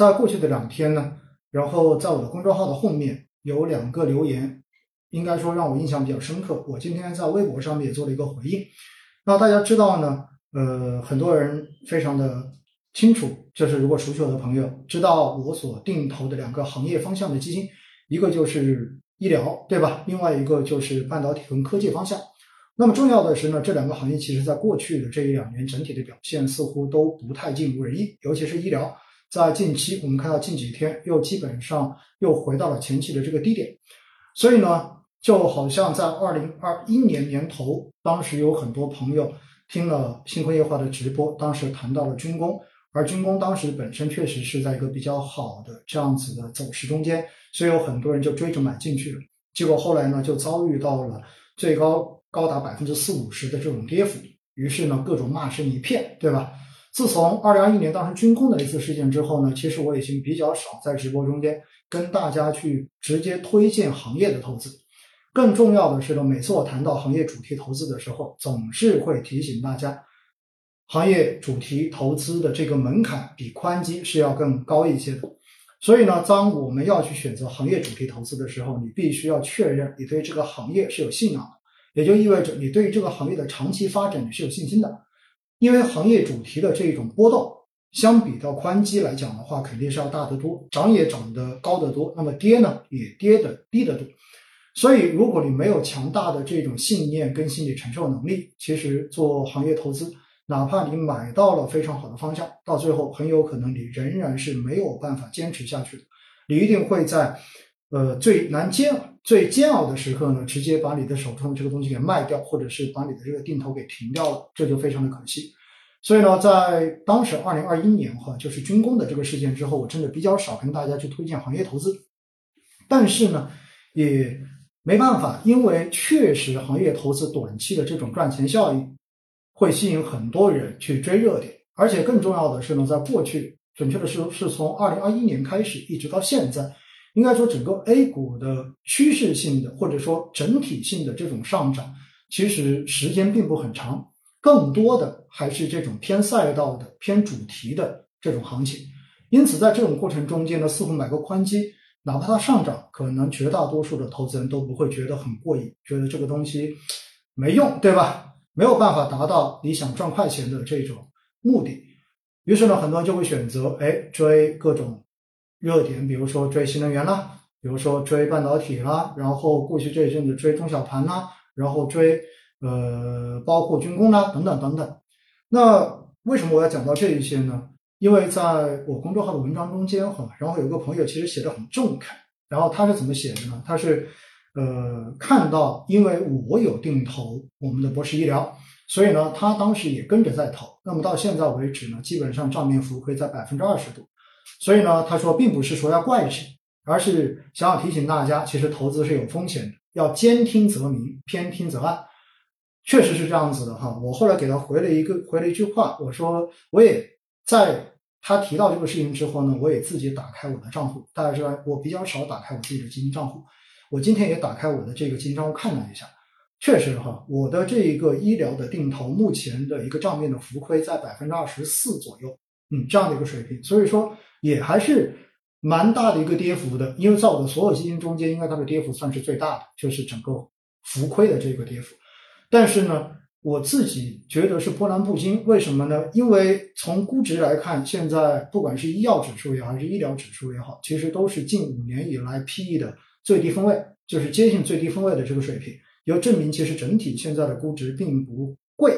在过去的两天呢，然后在我的公众号的后面有两个留言，应该说让我印象比较深刻。我今天在微博上面也做了一个回应。那大家知道呢，呃，很多人非常的清楚，就是如果熟悉我的朋友知道我所定投的两个行业方向的基金，一个就是医疗，对吧？另外一个就是半导体跟科技方向。那么重要的是呢，这两个行业其实在过去的这一两年整体的表现似乎都不太尽如人意，尤其是医疗。在近期，我们看到近几天又基本上又回到了前期的这个低点，所以呢，就好像在二零二一年年头，当时有很多朋友听了星空夜话的直播，当时谈到了军工，而军工当时本身确实是在一个比较好的这样子的走势中间，所以有很多人就追着买进去了，结果后来呢，就遭遇到了最高高达百分之四五十的这种跌幅，于是呢，各种骂声一片，对吧？自从二零二一年当时军工的一次事件之后呢，其实我已经比较少在直播中间跟大家去直接推荐行业的投资。更重要的是呢，每次我谈到行业主题投资的时候，总是会提醒大家，行业主题投资的这个门槛比宽基是要更高一些的。所以呢，当我们要去选择行业主题投资的时候，你必须要确认你对这个行业是有信仰的，也就意味着你对于这个行业的长期发展你是有信心的。因为行业主题的这种波动，相比到宽基来讲的话，肯定是要大得多，涨也涨得高得多，那么跌呢也跌得低得多。所以，如果你没有强大的这种信念跟心理承受能力，其实做行业投资，哪怕你买到了非常好的方向，到最后很有可能你仍然是没有办法坚持下去的。你一定会在呃最难煎。最煎熬的时刻呢，直接把你的手中的这个东西给卖掉，或者是把你的这个定投给停掉了，这就非常的可惜。所以呢，在当时二零二一年哈，就是军工的这个事件之后，我真的比较少跟大家去推荐行业投资。但是呢，也没办法，因为确实行业投资短期的这种赚钱效应会吸引很多人去追热点，而且更重要的是呢，在过去，准确的是是从二零二一年开始一直到现在。应该说，整个 A 股的趋势性的或者说整体性的这种上涨，其实时间并不很长，更多的还是这种偏赛道的、偏主题的这种行情。因此，在这种过程中间呢，似乎买个宽基，哪怕它上涨，可能绝大多数的投资人都不会觉得很过瘾，觉得这个东西没用，对吧？没有办法达到你想赚快钱的这种目的。于是呢，很多人就会选择哎追各种。热点，比如说追新能源啦，比如说追半导体啦，然后过去这一阵子追中小盘啦，然后追呃包括军工啦等等等等。那为什么我要讲到这一些呢？因为在我公众号的文章中间哈，然后有个朋友其实写的很中肯，然后他是怎么写的呢？他是呃看到因为我有定投我们的博士医疗，所以呢他当时也跟着在投，那么到现在为止呢，基本上账面浮亏在百分之二十多。所以呢，他说，并不是说要怪谁，而是想要提醒大家，其实投资是有风险的，要兼听则明，偏听则暗，确实是这样子的哈。我后来给他回了一个回了一句话，我说，我也在他提到这个事情之后呢，我也自己打开我的账户。大家知道，我比较少打开我自己的基金账户，我今天也打开我的这个基金账户看了一下，确实哈，我的这一个医疗的定投目前的一个账面的浮亏在百分之二十四左右，嗯，这样的一个水平，所以说。也还是蛮大的一个跌幅的，因为在我的所有基金中间，应该它的跌幅算是最大的，就是整个浮亏的这个跌幅。但是呢，我自己觉得是波澜不惊，为什么呢？因为从估值来看，现在不管是医药指数也好，还是医疗指数也好，其实都是近五年以来 PE 的最低分位，就是接近最低分位的这个水平，也证明其实整体现在的估值并不贵。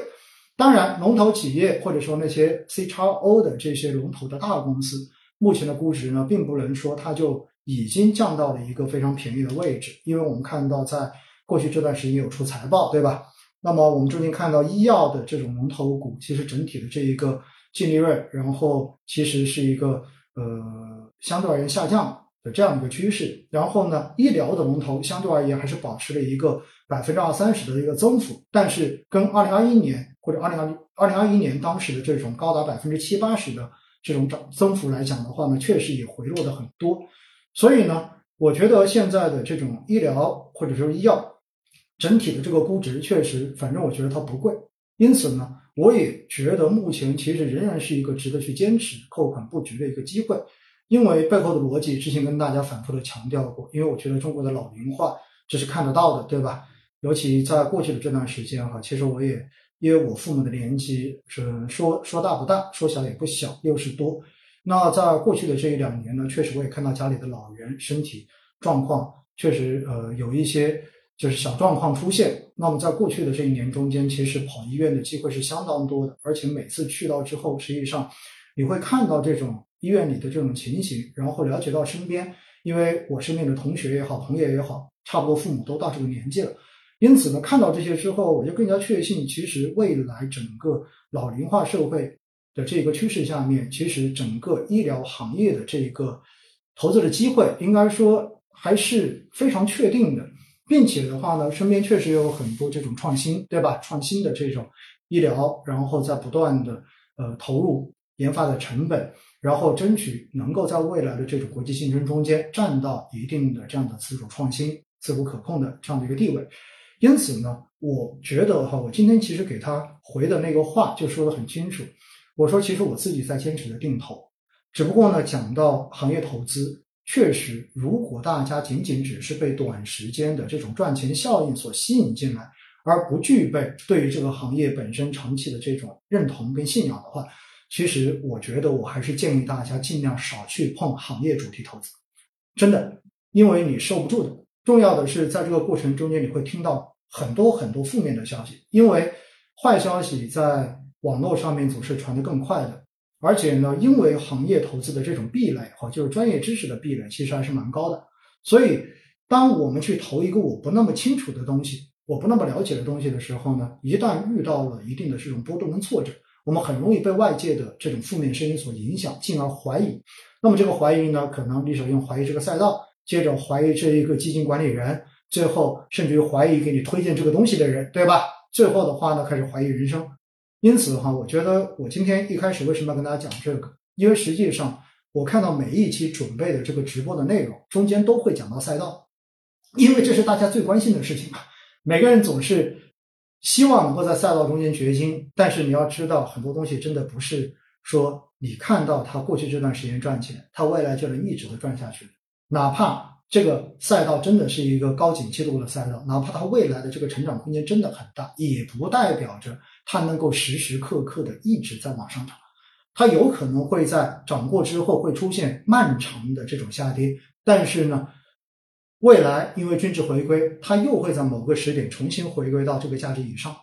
当然，龙头企业或者说那些 C 叉 O 的这些龙头的大公司，目前的估值呢，并不能说它就已经降到了一个非常便宜的位置，因为我们看到在过去这段时间有出财报，对吧？那么我们最近看到医药的这种龙头股，其实整体的这一个净利润，然后其实是一个呃相对而言下降。的这样一个趋势，然后呢，医疗的龙头相对而言还是保持了一个百分之二三十的一个增幅，但是跟二零二一年或者二零二二零二一年当时的这种高达百分之七八十的这种涨增幅来讲的话呢，确实也回落的很多。所以呢，我觉得现在的这种医疗或者说医药整体的这个估值确实，反正我觉得它不贵，因此呢，我也觉得目前其实仍然是一个值得去坚持扣款布局的一个机会。因为背后的逻辑之前跟大家反复的强调过，因为我觉得中国的老龄化这是看得到的，对吧？尤其在过去的这段时间哈，其实我也因为我父母的年纪是说说大不大，说小也不小，六十多。那在过去的这一两年呢，确实我也看到家里的老人身体状况确实呃有一些就是小状况出现。那么在过去的这一年中间，其实跑医院的机会是相当多的，而且每次去到之后，实际上你会看到这种医院里的这种情形，然后了解到身边，因为我身边的同学也好，朋友也好，差不多父母都到这个年纪了。因此呢，看到这些之后，我就更加确信，其实未来整个老龄化社会的这个趋势下面，其实整个医疗行业的这个投资的机会，应该说还是非常确定的，并且的话呢，身边确实有很多这种创新，对吧？创新的这种医疗，然后在不断的呃投入研发的成本，然后争取能够在未来的这种国际竞争中间占到一定的这样的自主创新、自主可控的这样的一个地位。因此呢，我觉得哈，我今天其实给他回的那个话就说的很清楚。我说，其实我自己在坚持的定投，只不过呢，讲到行业投资，确实，如果大家仅仅只是被短时间的这种赚钱效应所吸引进来，而不具备对于这个行业本身长期的这种认同跟信仰的话，其实我觉得我还是建议大家尽量少去碰行业主题投资，真的，因为你受不住的。重要的是，在这个过程中间，你会听到。很多很多负面的消息，因为坏消息在网络上面总是传得更快的，而且呢，因为行业投资的这种壁垒哈，就是专业知识的壁垒，其实还是蛮高的。所以，当我们去投一个我不那么清楚的东西，我不那么了解的东西的时候呢，一旦遇到了一定的这种波动跟挫折，我们很容易被外界的这种负面声音所影响，进而怀疑。那么这个怀疑呢，可能你首先怀疑这个赛道，接着怀疑这一个基金管理人。最后，甚至于怀疑给你推荐这个东西的人，对吧？最后的话呢，开始怀疑人生。因此的话，我觉得我今天一开始为什么要跟大家讲这个？因为实际上，我看到每一期准备的这个直播的内容中间都会讲到赛道，因为这是大家最关心的事情嘛。每个人总是希望能够在赛道中间掘金，但是你要知道，很多东西真的不是说你看到他过去这段时间赚钱，他未来就能一直的赚下去，哪怕。这个赛道真的是一个高景气度的赛道，哪怕它未来的这个成长空间真的很大，也不代表着它能够时时刻刻的一直在往上涨。它有可能会在涨过之后会出现漫长的这种下跌，但是呢，未来因为均值回归，它又会在某个时点重新回归到这个价值以上。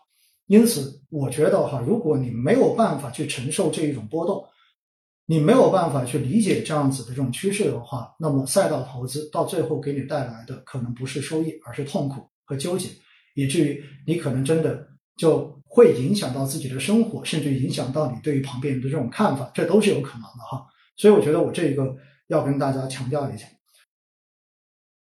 因此，我觉得哈，如果你没有办法去承受这一种波动，你没有办法去理解这样子的这种趋势的话，那么赛道投资到最后给你带来的可能不是收益，而是痛苦和纠结，以至于你可能真的就会影响到自己的生活，甚至影响到你对于旁边人的这种看法，这都是有可能的哈。所以我觉得我这一个要跟大家强调一下。